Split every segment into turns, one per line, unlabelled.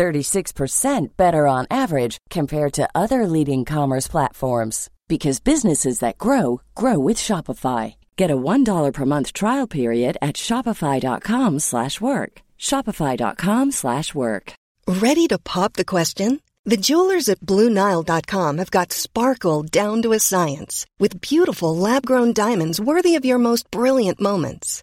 36% better on average compared to other leading commerce platforms because businesses that grow grow with Shopify. Get a $1 per month trial period at shopify.com/work. shopify.com/work.
Ready to pop the question? The jewelers at BlueNile.com have got sparkle down to a science with beautiful lab-grown diamonds worthy of your most brilliant moments.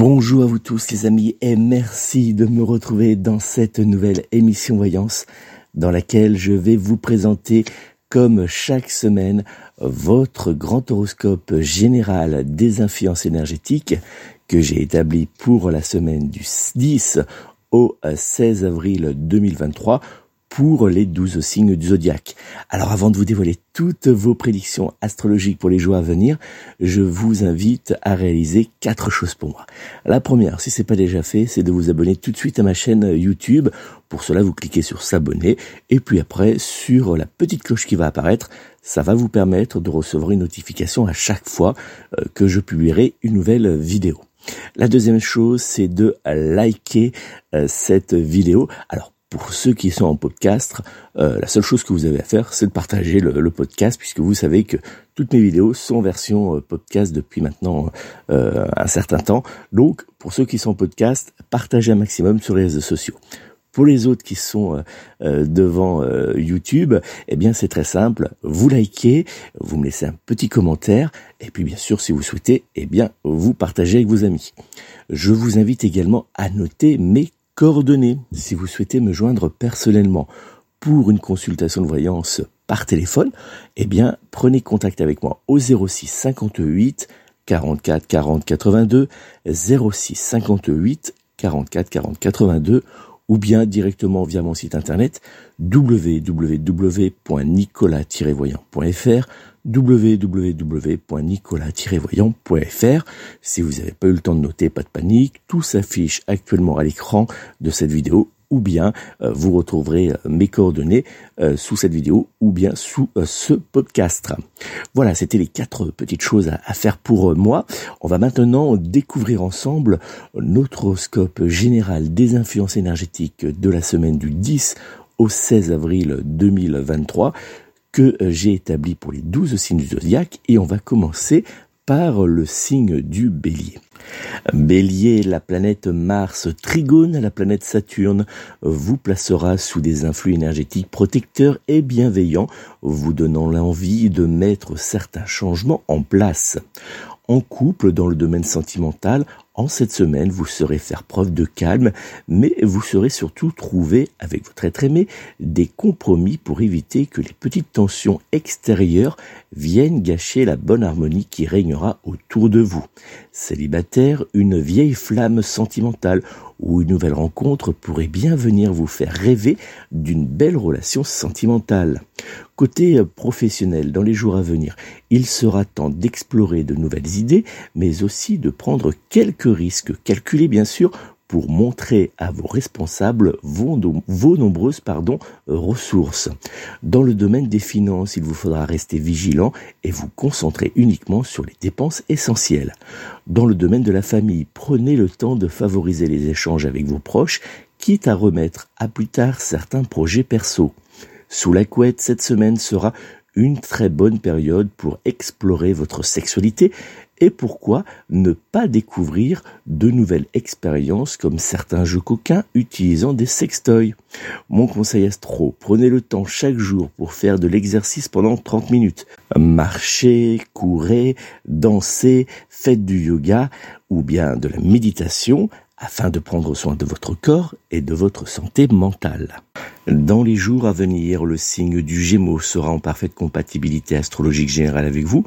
Bonjour à vous tous les amis et merci de me retrouver dans cette nouvelle émission Voyance dans laquelle je vais vous présenter comme chaque semaine votre grand horoscope général des influences énergétiques que j'ai établi pour la semaine du 10 au 16 avril 2023 pour les douze signes du zodiaque. Alors avant de vous dévoiler toutes vos prédictions astrologiques pour les jours à venir, je vous invite à réaliser quatre choses pour moi. La première, si c'est pas déjà fait, c'est de vous abonner tout de suite à ma chaîne YouTube. Pour cela, vous cliquez sur s'abonner et puis après sur la petite cloche qui va apparaître. Ça va vous permettre de recevoir une notification à chaque fois euh, que je publierai une nouvelle vidéo. La deuxième chose, c'est de liker euh, cette vidéo. Alors pour ceux qui sont en podcast, euh, la seule chose que vous avez à faire, c'est de partager le, podcast, puisque vous savez que toutes mes vidéos sont version euh, podcast depuis maintenant euh, un certain temps. Donc, pour ceux qui sont en podcast, partagez un maximum sur les réseaux sociaux. Pour les autres qui sont devant YouTube, eh bien c'est très simple. Vous likez, vous me laissez un petit commentaire, et puis bien sûr, si vous souhaitez, eh bien vous partagez avec vos amis. Je vous invite également à noter mes coordonnées. Si vous souhaitez me joindre personnellement pour une consultation de voyance par téléphone, eh bien, prenez contact avec moi au 06 58 44 40 82, 06 58 44 40 82, ou bien directement via mon site internet www.nicolas-voyant.fr www.nicolas-voyant.fr. Si vous n'avez pas eu le temps de noter, pas de panique, tout s'affiche actuellement à l'écran de cette vidéo ou bien euh, vous retrouverez euh, mes coordonnées euh, sous cette vidéo ou bien sous ce podcast. Voilà, c'était les quatre petites choses à, faire pour moi. On va maintenant découvrir ensemble notre horoscope général des influences énergétiques de la semaine du 10 au 16 avril 2023 que euh, j'ai établi pour les douze signes du zodiaque et on va commencer par le signe du bélier. Bélier, la planète Mars trigone la planète Saturne vous placera sous des influx énergétiques protecteurs et bienveillants, vous donnant l'envie de mettre certains changements en place. En couple, dans le domaine sentimental, en cette semaine, vous saurez faire preuve de calme, mais vous saurez surtout trouver, avec votre être aimé, des compromis pour éviter que les petites tensions extérieures viennent gâcher la bonne harmonie qui régnera autour de vous. Célibataire, une vieille flamme sentimentale ou une nouvelle rencontre pourrait bien venir vous faire rêver d'une belle relation sentimentale. Côté professionnel, dans les jours à venir, il sera temps d'explorer de nouvelles idées, mais aussi de prendre quelques risques, calculés bien sûr, pour montrer à vos responsables vos, nombreuses ressources. Dans le domaine des finances, il vous faudra rester vigilant et vous concentrer uniquement sur les dépenses essentielles. Dans le domaine de la famille, prenez le temps de favoriser les échanges avec vos proches, quitte à remettre à plus tard certains projets perso. Sous la couette, cette semaine sera une très bonne période pour explorer votre sexualité et pourquoi ne pas découvrir de nouvelles expériences comme certains jeux coquins utilisant des sextoys? Mon conseil astro, prenez le temps chaque jour pour faire de l'exercice pendant 30 minutes. Marchez, courez, dansez, faites du yoga ou bien de la méditation afin de prendre soin de votre corps et de votre santé mentale. Dans les jours à venir, le signe du Gémeaux sera en parfaite compatibilité astrologique générale avec vous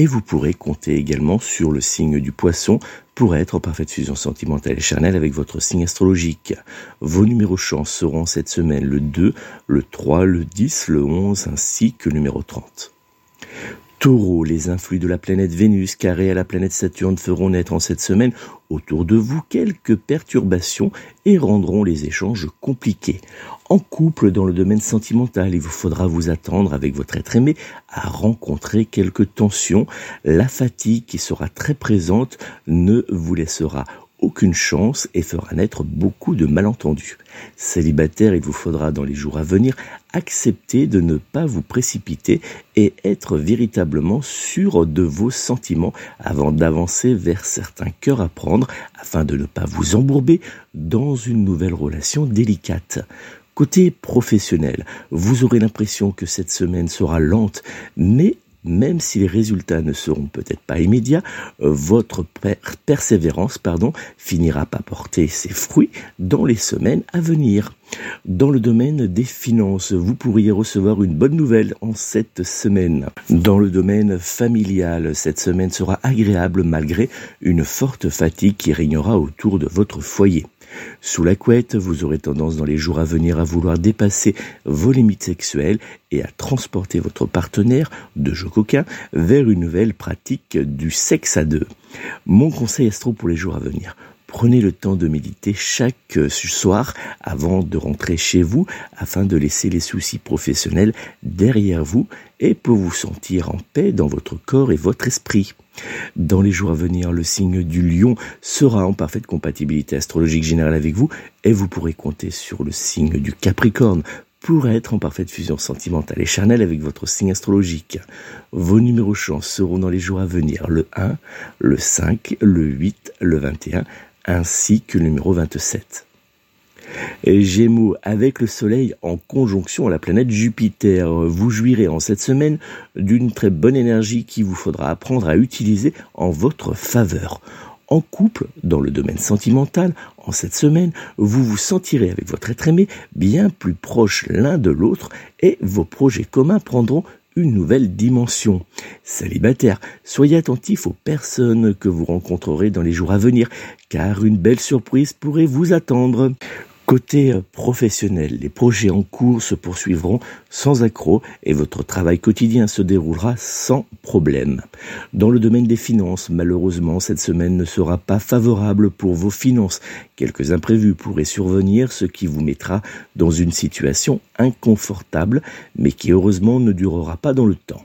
et vous pourrez compter également sur le signe du Poisson pour être en parfaite fusion sentimentale et charnelle avec votre signe astrologique. Vos numéros chance seront cette semaine le 2, le 3, le 10, le 11 ainsi que le numéro 30. Taureau, les influx de la planète Vénus carré à la planète Saturne feront naître en cette semaine autour de vous quelques perturbations et rendront les échanges compliqués. En couple, dans le domaine sentimental, il vous faudra vous attendre avec votre être aimé à rencontrer quelques tensions. La fatigue qui sera très présente ne vous laissera aucune chance et fera naître beaucoup de malentendus. Célibataire, il vous faudra dans les jours à venir accepter de ne pas vous précipiter et être véritablement sûr de vos sentiments avant d'avancer vers certains cœurs à prendre afin de ne pas vous embourber dans une nouvelle relation délicate. Côté professionnel, vous aurez l'impression que cette semaine sera lente, mais même si les résultats ne seront peut-être pas immédiats, euh, votre persévérance finira par porter ses fruits dans les semaines à venir. Dans le domaine des finances, vous pourriez recevoir une bonne nouvelle en cette semaine. Dans le domaine familial, cette semaine sera agréable malgré une forte fatigue qui régnera autour de votre foyer. Sous la couette, vous aurez tendance dans les jours à venir à vouloir dépasser vos limites sexuelles et à transporter votre partenaire de jeu coquin vers une nouvelle pratique du sexe à deux. Mon conseil astro pour les jours à venir. Prenez le temps de méditer chaque soir avant de rentrer chez vous afin de laisser les soucis professionnels derrière vous et pour vous sentir en paix dans votre corps et votre esprit. Dans les jours à venir, le signe du lion sera en parfaite compatibilité astrologique générale avec vous et vous pourrez compter sur le signe du capricorne pour être en parfaite fusion sentimentale et charnelle avec votre signe astrologique. Vos numéros chance seront dans les jours à venir le 1, le 5, le 8, le 21 ainsi que le numéro 27. Gémeaux, avec le Soleil en conjonction à la planète Jupiter, vous jouirez en cette semaine d'une très bonne énergie qui vous faudra apprendre à utiliser en votre faveur. En couple, dans le domaine sentimental, en cette semaine, vous vous sentirez avec votre être aimé bien plus proches l'un de l'autre et vos projets communs prendront une nouvelle dimension. Célibataire, soyez attentif aux personnes que vous rencontrerez dans les jours à venir, car une belle surprise pourrait vous attendre. Côté euh, professionnel, les projets en cours se poursuivront sans accroc et votre travail quotidien se déroulera sans problème. Dans le domaine des finances, malheureusement, cette semaine ne sera pas favorable pour vos finances. Quelques imprévus pourraient survenir, ce qui vous mettra dans une situation inconfortable, mais qui heureusement ne durera pas dans le temps.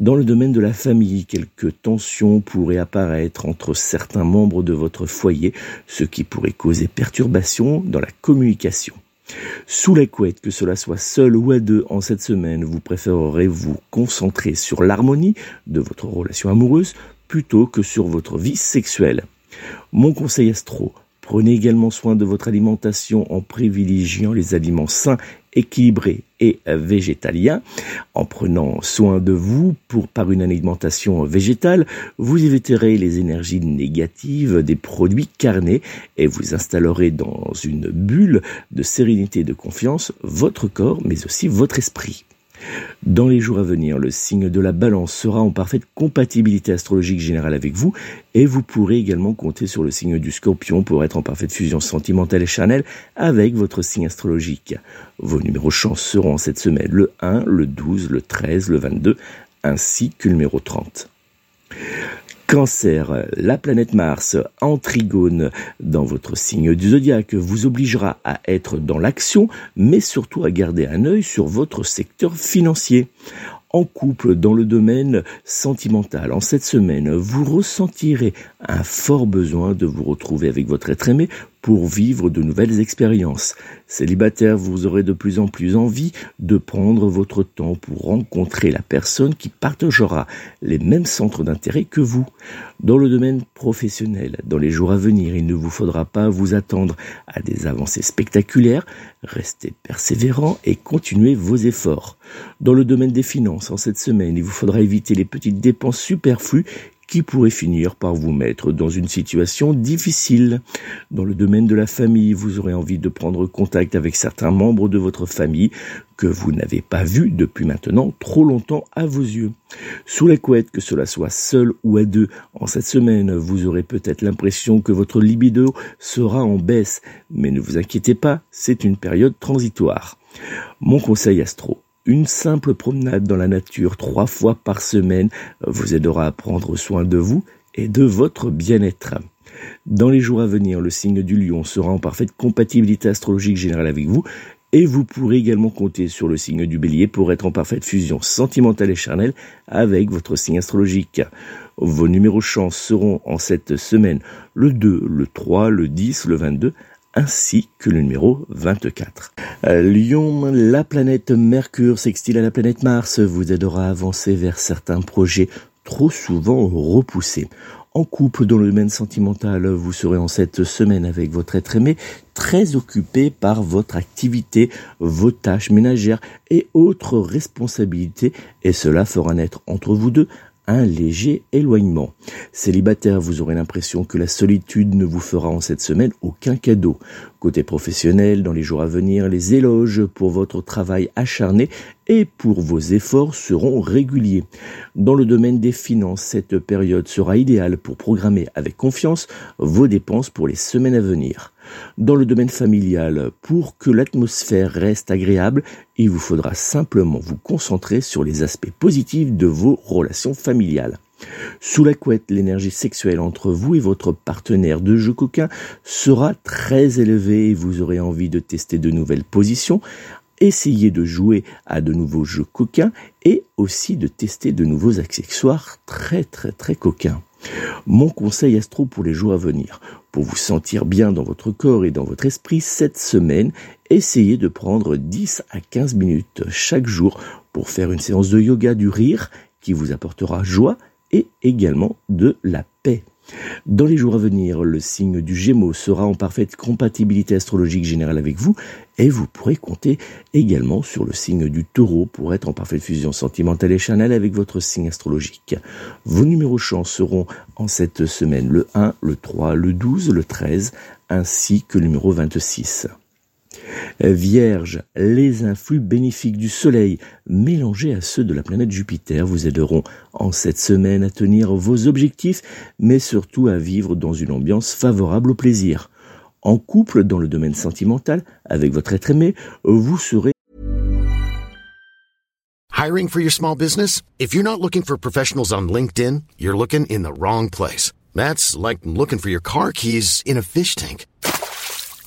Dans le domaine de la famille, quelques tensions pourraient apparaître entre certains membres de votre foyer, ce qui pourrait causer perturbations dans la communication. Sous la couette, que cela soit seul ou à deux en cette semaine, vous préférerez vous concentrer sur l'harmonie de votre relation amoureuse plutôt que sur votre vie sexuelle. Mon conseil astro, Prenez également soin de votre alimentation en privilégiant les aliments sains, équilibrés et végétaliens. En prenant soin de vous pour par une alimentation végétale, vous éviterez les énergies négatives des produits carnés et vous installerez dans une bulle de sérénité et de confiance votre corps mais aussi votre esprit. Dans les jours à venir, le signe de la balance sera en parfaite compatibilité astrologique générale avec vous et vous pourrez également compter sur le signe du scorpion pour être en parfaite fusion sentimentale et charnelle avec votre signe astrologique. Vos numéros chance seront cette semaine le 1, le 12, le 13, le 22 ainsi que le numéro 30. Cancer, la planète Mars en trigone dans votre signe du zodiaque vous obligera à être dans l'action, mais surtout à garder un œil sur votre secteur financier en couple dans le domaine sentimental. En cette semaine, vous ressentirez un fort besoin de vous retrouver avec votre être aimé pour vivre de nouvelles expériences. Célibataire, vous aurez de plus en plus envie de prendre votre temps pour rencontrer la personne qui partagera les mêmes centres d'intérêt que vous. Dans le domaine professionnel, dans les jours à venir, il ne vous faudra pas vous attendre à des avancées spectaculaires. Restez persévérant et continuez vos efforts. Dans le domaine des finances, en cette semaine, il vous faudra éviter les petites dépenses superflues qui pourrait finir par vous mettre dans une situation difficile. Dans le domaine de la famille, vous aurez envie de prendre contact avec certains membres de votre famille que vous n'avez pas vus depuis maintenant trop longtemps à vos yeux. Sous la couette, que cela soit seul ou à deux, en cette semaine, vous aurez peut-être l'impression que votre libido sera en baisse, mais ne vous inquiétez pas, c'est une période transitoire. Mon conseil astro, une simple promenade dans la nature trois fois par semaine vous aidera à prendre soin de vous et de votre bien-être. Dans les jours à venir, le signe du lion sera en parfaite compatibilité astrologique générale avec vous et vous pourrez également compter sur le signe du bélier pour être en parfaite fusion sentimentale et charnelle avec votre signe astrologique. Vos numéros chance seront en cette semaine le 2, le 3, le 10, le 22 ainsi que le numéro 24. Euh, Lyon, la planète Mercure sextile à la planète Mars vous aidera à avancer vers certains projets trop souvent repoussés. En couple dans le domaine sentimental, vous serez en cette semaine avec votre être aimé très occupé par votre activité, vos tâches ménagères et autres responsabilités et cela fera naître entre vous deux un léger éloignement. Célibataire, vous aurez l'impression que la solitude ne vous fera en cette semaine aucun cadeau. Côté professionnel, dans les jours à venir, les éloges pour votre travail acharné et pour vos efforts seront réguliers. Dans le domaine des finances, cette période sera idéale pour programmer avec confiance vos dépenses pour les semaines à venir. Dans le domaine familial, pour que l'atmosphère reste agréable, il vous faudra simplement vous concentrer sur les aspects positifs de vos relations familiales. Sous la couette, l'énergie sexuelle entre vous et votre partenaire de jeu coquin sera très élevée et vous aurez envie de tester de nouvelles positions, essayer de jouer à de nouveaux jeux coquins et aussi de tester de nouveaux accessoires très très très coquins. Mon conseil astro pour les jours à venir. Pour vous sentir bien dans votre corps et dans votre esprit cette semaine, essayez de prendre 10 à 15 minutes chaque jour pour faire une séance de yoga du rire qui vous apportera joie et également de la paix. Dans les jours à venir, le signe du Gémeaux sera en parfaite compatibilité astrologique générale avec vous et vous pourrez compter également sur le signe du Taureau pour être en parfaite fusion sentimentale et charnelle avec votre signe astrologique. Vos numéros chance seront en cette semaine le 1, le 3, le 12, le 13 ainsi que le numéro 26. Vierge, les influx bénéfiques du Soleil mélangés à ceux de la planète Jupiter vous aideront en cette semaine à tenir vos objectifs, mais surtout à vivre dans une ambiance favorable au plaisir. En couple dans le domaine sentimental, avec votre être aimé, vous serez
Hiring for your small business? If you're not looking for professionals on LinkedIn, you're looking in the wrong place. That's like looking for your car keys in a fish tank.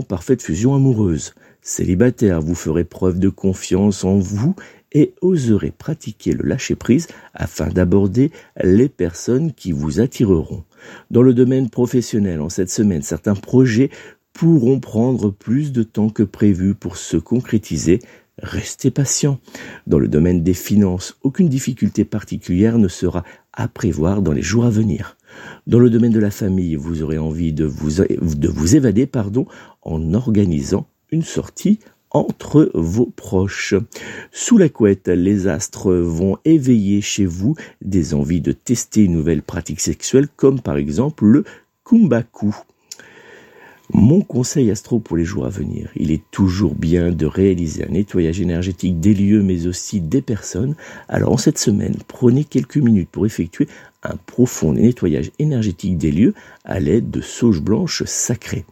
parfaite fusion amoureuse. Célibataire, vous ferez preuve de confiance en vous et oserez pratiquer le lâcher-prise afin d'aborder les personnes qui vous attireront. Dans le domaine professionnel, en cette semaine, certains projets pourront prendre plus de temps que prévu pour se concrétiser. Restez patient. Dans le domaine des finances, aucune difficulté particulière ne sera à prévoir dans les jours à venir. Dans le domaine de la famille, vous aurez envie de vous, de vous évader pardon, en organisant une sortie entre vos proches. Sous la couette, les astres vont éveiller chez vous des envies de tester une nouvelle pratique sexuelle comme par exemple le kumbaku. Mon conseil astro pour les jours à venir, il est toujours bien de réaliser un nettoyage énergétique des lieux mais aussi des personnes. Alors en cette semaine, prenez quelques minutes pour effectuer un profond nettoyage énergétique des lieux à l'aide de sauge blanche sacrée.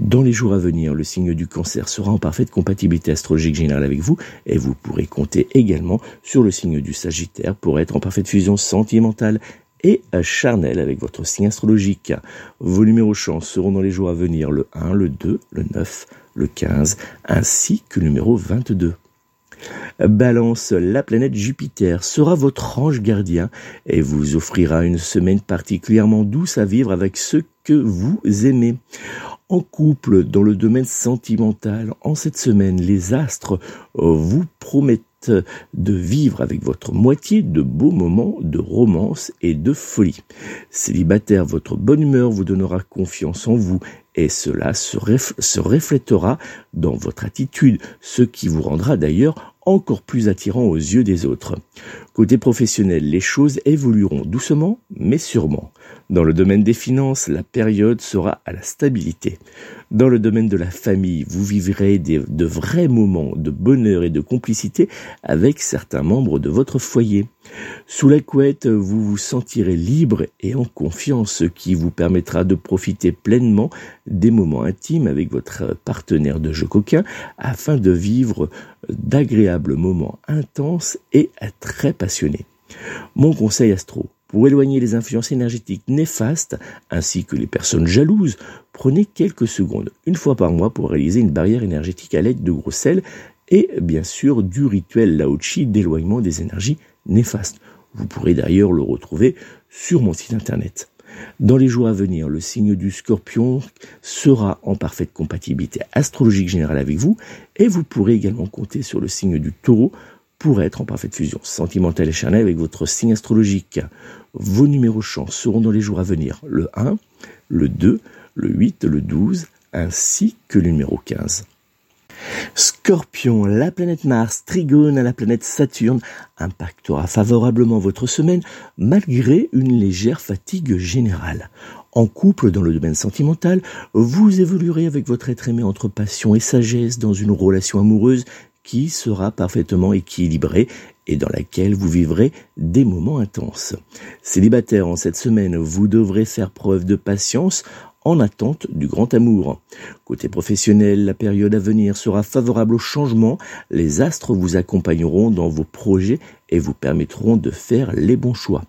Dans les jours à venir, le signe du cancer sera en parfaite compatibilité astrologique générale avec vous et vous pourrez compter également sur le signe du Sagittaire pour être en parfaite fusion sentimentale et charnelle avec votre signe astrologique. Vos numéros chance seront dans les jours à venir le 1, le 2, le 9, le 15 ainsi que le numéro 22. Balance, la planète Jupiter sera votre ange gardien et vous offrira une semaine particulièrement douce à vivre avec ceux que vous aimez. En couple, dans le domaine sentimental, en cette semaine, les astres vous promettent de vivre avec votre moitié de beaux moments de romance et de folie. Célibataire, votre bonne humeur vous donnera confiance en vous et cela se, reflétera dans votre attitude, ce qui vous rendra d'ailleurs encore plus attirant aux yeux des autres. Côté professionnel, les choses évolueront doucement mais sûrement. Dans le domaine des finances, la période sera à la stabilité. Dans le domaine de la famille, vous vivrez de vrais moments de bonheur et de complicité avec certains membres de votre foyer. Sous la couette, vous vous sentirez libre et en confiance, ce qui vous permettra de profiter pleinement des moments intimes avec votre partenaire de jeu coquin afin de vivre d'agréables moments intenses et très passionnés. Mon conseil astro, pour éloigner les influences énergétiques néfastes ainsi que les personnes jalouses, prenez quelques secondes, une fois par mois, pour réaliser une barrière énergétique à l'aide de gros sel et bien sûr du rituel Lao-Chi d'éloignement des énergies néfastes. Vous pourrez d'ailleurs le retrouver sur mon site internet. Dans les jours à venir, le signe du scorpion sera en parfaite compatibilité astrologique générale avec vous et vous pourrez également compter sur le signe du taureau pour être en parfaite fusion sentimentale et charnelle avec votre signe astrologique. Vos numéros chance seront dans les jours à venir le 1, le 2, le 8, le 12 ainsi que le numéro 15. Scorpion, la planète Mars, trigone à la planète Saturne, impactera favorablement votre semaine malgré une légère fatigue générale. En couple, dans le domaine sentimental, vous évoluerez avec votre être aimé entre passion et sagesse dans une relation amoureuse qui sera parfaitement équilibrée et dans laquelle vous vivrez des moments intenses. Célibataire en cette semaine, vous devrez faire preuve de patience en attente du grand amour. Côté professionnel, la période à venir sera favorable au changement. Les astres vous accompagneront dans vos projets et vous permettront de faire les bons choix.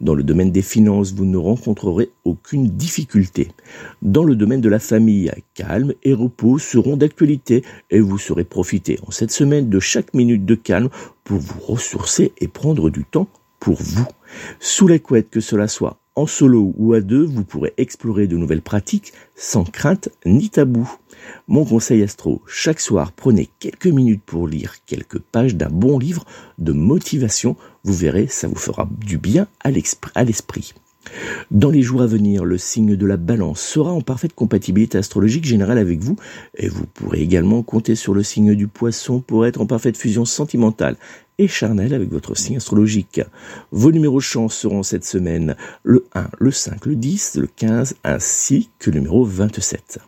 Dans le domaine des finances, vous ne rencontrerez aucune difficulté. Dans le domaine de la famille, calme et repos seront d'actualité et vous saurez profiter en cette semaine de chaque minute de calme pour vous ressourcer et prendre du temps pour vous. Sous la couette que cela soit en solo ou à deux, vous pourrez explorer de nouvelles pratiques sans crainte ni tabou. Mon conseil astro, chaque soir, prenez quelques minutes pour lire quelques pages d'un bon livre de motivation. Vous verrez, ça vous fera du bien à l'esprit. Dans les jours à venir, le signe de la balance sera en parfaite compatibilité astrologique générale avec vous et vous pourrez également compter sur le signe du poisson pour être en parfaite fusion sentimentale et charnelle avec votre signe astrologique. Vos numéros chance seront cette semaine le 1, le 5, le 10, le 15 ainsi que le numéro 27.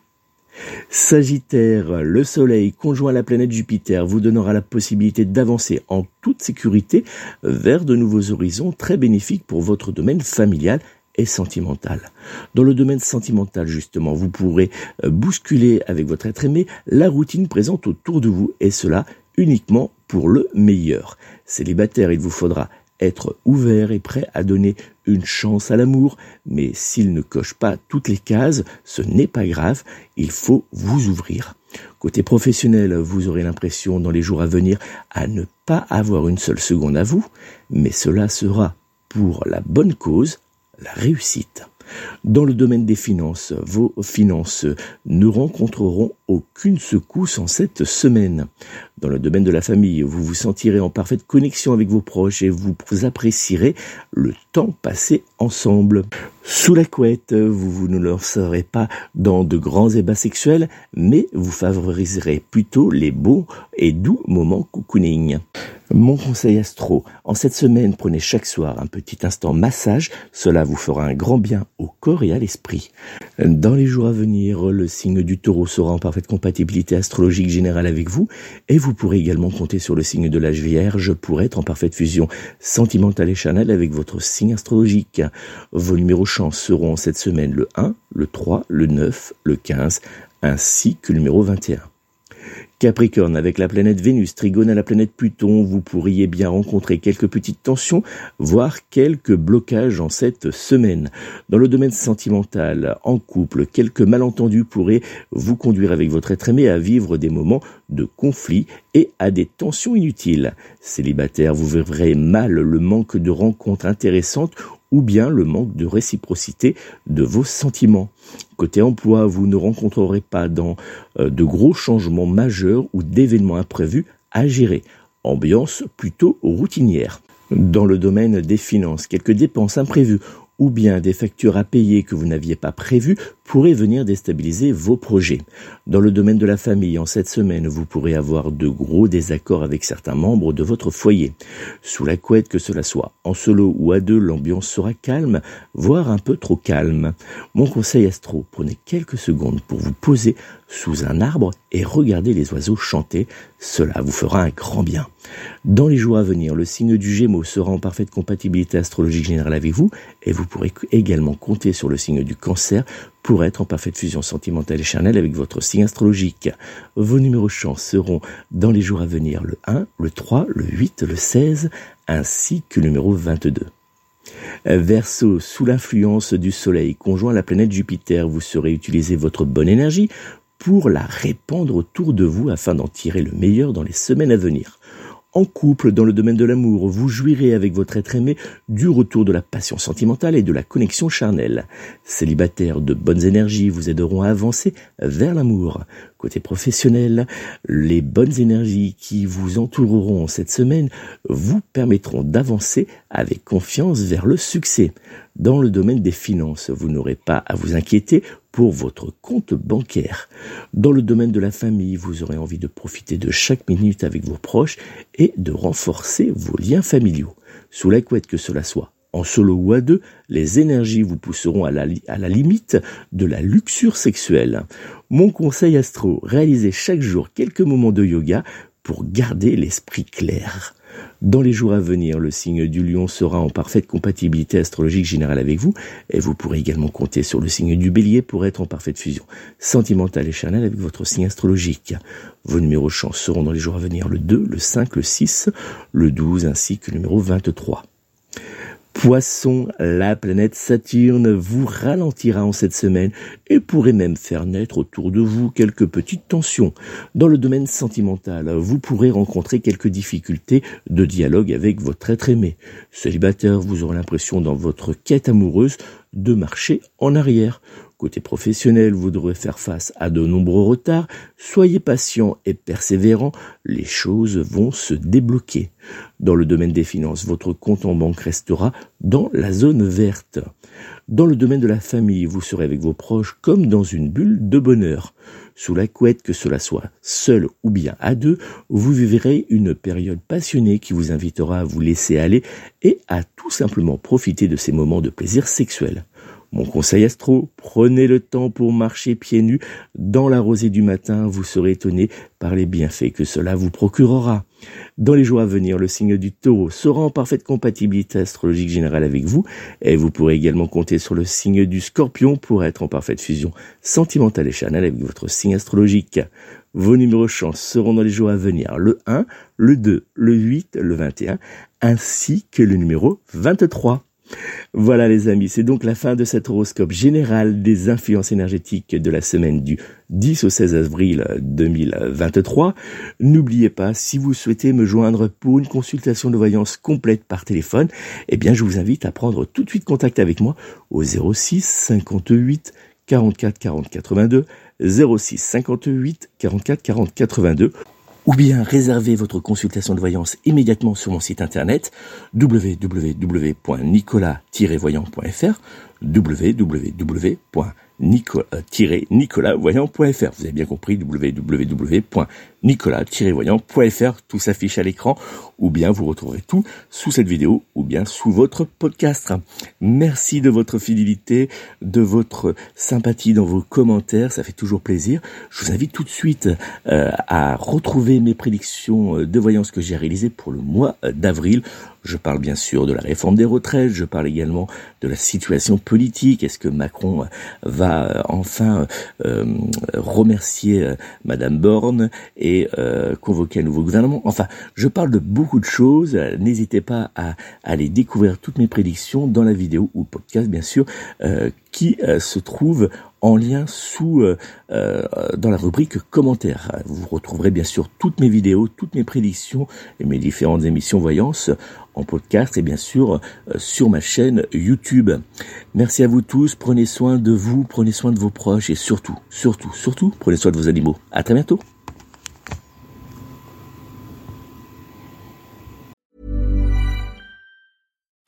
Sagittaire, le Soleil conjoint à la planète Jupiter vous donnera la possibilité d'avancer en toute sécurité vers de nouveaux horizons très bénéfiques pour votre domaine familial et sentimental. Dans le domaine sentimental, justement, vous pourrez euh, bousculer avec votre être aimé la routine présente autour de vous, et cela uniquement pour le meilleur. Célibataire, il vous faudra être ouvert et prêt à donner une chance à l'amour, mais s'il ne coche pas toutes les cases, ce n'est pas grave, il faut vous ouvrir. Côté professionnel, vous aurez l'impression dans les jours à venir à ne pas avoir une seule seconde à vous, mais cela sera pour la bonne cause, la réussite. Dans le domaine des finances, vos finances ne rencontreront aucune secousse en cette semaine. Dans le domaine de la famille, vous vous sentirez en parfaite connexion avec vos proches et vous apprécierez le temps passé ensemble. Sous la couette, vous, vous ne lancerez pas dans de grands ébats sexuels, mais vous favoriserez plutôt les beaux et doux moments cocooning. Mon conseil astro, en cette semaine, prenez chaque soir un petit instant massage, cela vous fera un grand bien au corps et à l'esprit. Dans les jours à venir, le signe du taureau sera en parfaite compatibilité astrologique générale avec vous, et vous pourrez également compter sur le signe de l'âge vierge pour être en parfaite fusion sentimentale et charnelle avec votre signe astrologique. Vos numéros chance seront cette semaine le 1, le 3, le 9, le 15, ainsi que le numéro 21. Capricorne, avec la planète Vénus, Trigone à la planète Pluton, vous pourriez bien rencontrer quelques petites tensions, voire quelques blocages en cette semaine. Dans le domaine sentimental, en couple, quelques malentendus pourraient vous conduire avec votre être aimé à vivre des moments de conflit et à des tensions inutiles. Célibataire, vous verrez mal le manque de rencontres intéressantes ou bien le manque de réciprocité de vos sentiments. Côté emploi, vous ne rencontrerez pas dans euh, de gros changements majeurs ou d'événements imprévus à gérer. Ambiance plutôt routinière. Dans le domaine des finances, quelques dépenses imprévues ou bien des factures à payer que vous n'aviez pas prévues pourraient venir déstabiliser vos projets. Dans le domaine de la famille, en cette semaine, vous pourrez avoir de gros désaccords avec certains membres de votre foyer. Sous la couette que cela soit, en solo ou à deux, l'ambiance sera calme, voire un peu trop calme. Mon conseil astro, prenez quelques secondes pour vous poser sous un arbre et regardez les oiseaux chanter, cela vous fera un grand bien. Dans les jours à venir, le signe du Gémeaux sera en parfaite compatibilité astrologique générale avec vous et vous pourrez également compter sur le signe du Cancer pour être en parfaite fusion sentimentale et charnelle avec votre signe astrologique. Vos numéros chance seront dans les jours à venir le 1, le 3, le 8, le 16 ainsi que le numéro 22. Verseau, sous l'influence du Soleil conjoint à la planète Jupiter, vous saurez utiliser votre bonne énergie pour la répandre autour de vous afin d'en tirer le meilleur dans les semaines à venir. En couple, dans le domaine de l'amour, vous jouirez avec votre être aimé du retour de la passion sentimentale et de la connexion charnelle. Célibataires de bonnes énergies vous aideront à avancer vers l'amour. Côté professionnel, les bonnes énergies qui vous entoureront cette semaine vous permettront d'avancer avec confiance vers le succès. Dans le domaine des finances, vous n'aurez pas à vous inquiéter pour votre compte bancaire. Dans le domaine de la famille, vous aurez envie de profiter de chaque minute avec vos proches et de renforcer vos liens familiaux. Sous la couette que cela soit, en solo ou à deux, les énergies vous pousseront à la, limite de la luxure sexuelle. Mon conseil astro, réalisez chaque jour quelques moments de yoga pour garder l'esprit clair. Dans les jours à venir, le signe du lion sera en parfaite compatibilité astrologique générale avec vous et vous pourrez également compter sur le signe du bélier pour être en parfaite fusion sentimentale et charnelle avec votre signe astrologique. Vos numéros chance seront dans les jours à venir le 2, le 5, le 6, le 12 ainsi que le numéro 23. Poisson, la planète Saturne vous ralentira en cette semaine et pourrait même faire naître autour de vous quelques petites tensions. Dans le domaine sentimental, vous pourrez rencontrer quelques difficultés de dialogue avec votre être aimé. Célibataire, vous aurez l'impression dans votre quête amoureuse de marcher en arrière. Côté professionnel, vous devrez faire face à de nombreux retards. Soyez patient et persévérant, les choses vont se débloquer. Dans le domaine des finances, votre compte en banque restera dans la zone verte. Dans le domaine de la famille, vous serez avec vos proches comme dans une bulle de bonheur. Sous la couette, que cela soit seul ou bien à deux, vous vivrez une période passionnée qui vous invitera à vous laisser aller et à tout simplement profiter de ces moments de plaisir sexuel. Mon conseil astro, prenez le temps pour marcher pieds nus dans la rosée du matin, vous serez étonné par les bienfaits que cela vous procurera. Dans les jours à venir, le signe du taureau sera en parfaite compatibilité astrologique générale avec vous, et vous pourrez également compter sur le signe du scorpion pour être en parfaite fusion sentimentale et charnelle avec votre signe astrologique. Vos numéros chance seront dans les jours à venir le 1, le 2, le 8, le 21, ainsi que le numéro 23. Voilà les amis, c'est donc la fin de cet horoscope général des influences énergétiques de la semaine du 10 au 16 avril 2023. N'oubliez pas, si vous souhaitez me joindre pour une consultation de voyance complète par téléphone, eh bien je vous invite à prendre tout de suite contact avec moi au 06 58 44 40 82 06 58 44 40 82 ou bien réservez votre consultation de voyance immédiatement sur mon site internet www.nicolas-voyant.fr www.nicolas-voyant.fr Vous avez bien compris www.nicolas-voyant.fr Tout s'affiche à l'écran ou bien vous retrouverez tout sous cette vidéo ou bien sous votre podcast. Merci de votre fidélité, de votre sympathie dans vos commentaires, ça fait toujours plaisir. Je vous invite tout de suite euh, à retrouver mes prédictions de voyance que j'ai réalisées pour le mois d'avril. Je parle bien sûr de la réforme des retraites, je parle également de la situation politique. Est-ce que Macron va enfin euh, remercier euh, Madame Borne euh, convoquer un nouveau gouvernement Enfin, je parle de beaucoup de choses. N'hésitez pas à, aller découvrir toutes mes prédictions dans la vidéo ou podcast bien sûr qui se trouve en lien sous dans la rubrique commentaires. Vous retrouverez bien sûr toutes mes vidéos, toutes mes prédictions et mes différentes émissions voyance en podcast et bien sûr euh, sur ma chaîne YouTube. Merci à vous tous, prenez soin de vous, prenez soin de vos proches et surtout, surtout, surtout, prenez soin de vos animaux. À très bientôt.